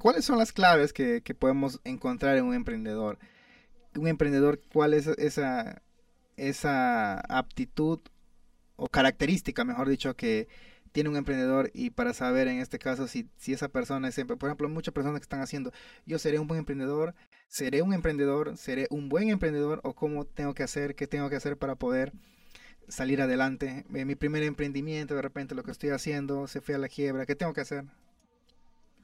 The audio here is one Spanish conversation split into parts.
¿cuáles son las claves que, que podemos encontrar en un emprendedor? Un emprendedor, ¿cuál es esa, esa aptitud o característica, mejor dicho, que tiene un emprendedor y para saber en este caso si, si esa persona es, por ejemplo, muchas personas que están haciendo, yo seré un buen emprendedor, seré un emprendedor, seré un buen emprendedor o cómo tengo que hacer, qué tengo que hacer para poder salir adelante. Eh, mi primer emprendimiento, de repente lo que estoy haciendo, se fue a la quiebra, ¿qué tengo que hacer?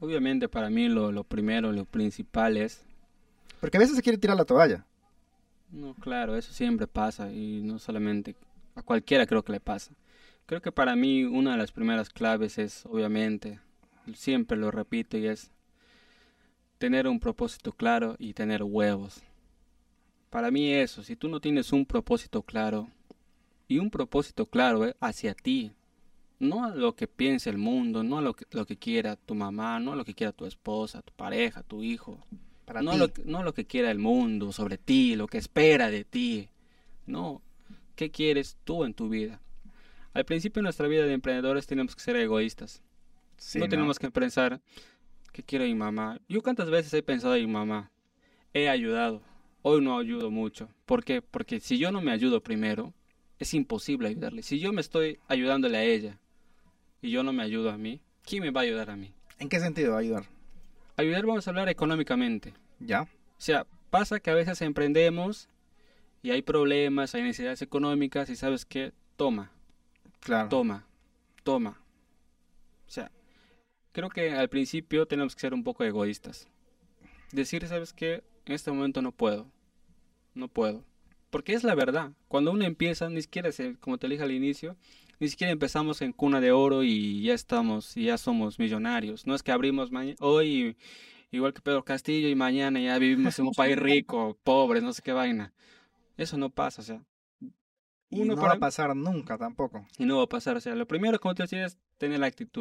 Obviamente para mí lo, lo primero, lo principal es... Porque a veces se quiere tirar la toalla. No, claro, eso siempre pasa y no solamente a cualquiera creo que le pasa. Creo que para mí una de las primeras claves es, obviamente, siempre lo repito y es tener un propósito claro y tener huevos. Para mí eso, si tú no tienes un propósito claro y un propósito claro eh, hacia ti, no a lo que piense el mundo, no a lo que, lo que quiera tu mamá, no a lo que quiera tu esposa, tu pareja, tu hijo, Para no, Lo, no a lo que quiera el mundo sobre ti, lo que espera de ti, no, ¿qué quieres tú en tu vida? Al principio de nuestra vida de emprendedores tenemos que ser egoístas. no, tenemos que pensar qué quiere mi mamá. Yo cuántas veces he pensado en mi mamá. He ayudado. Hoy no ayudo mucho. ¿Por qué? Porque si yo no me ayudo primero, es imposible ayudarle. Si yo me estoy ayudándole a ella y yo no me ayudo a mí, ¿quién me va a ayudar a mí? ¿En qué sentido ayudar? Ayudar vamos a hablar económicamente. ¿Ya? O sea, pasa que a veces emprendemos y hay problemas, hay necesidades económicas y sabes qué, toma, Toma, toma. O sea, creo que al principio tenemos que ser un poco egoístas. Decir, ¿sabes qué? En este momento no puedo. No puedo. Porque es la verdad. Cuando uno empieza, ni siquiera, como te dije al inicio, ni siquiera empezamos en cuna de oro y ya estamos, y ya somos millonarios. No es que abrimos hoy igual que Pedro Castillo y mañana ya vivimos en un país rico, pobre, no sé qué vaina. Eso no pasa, o sea, y no va a pasar nunca tampoco. Y no va a pasar. O sea, lo primero, como te decía, es tener la actitud.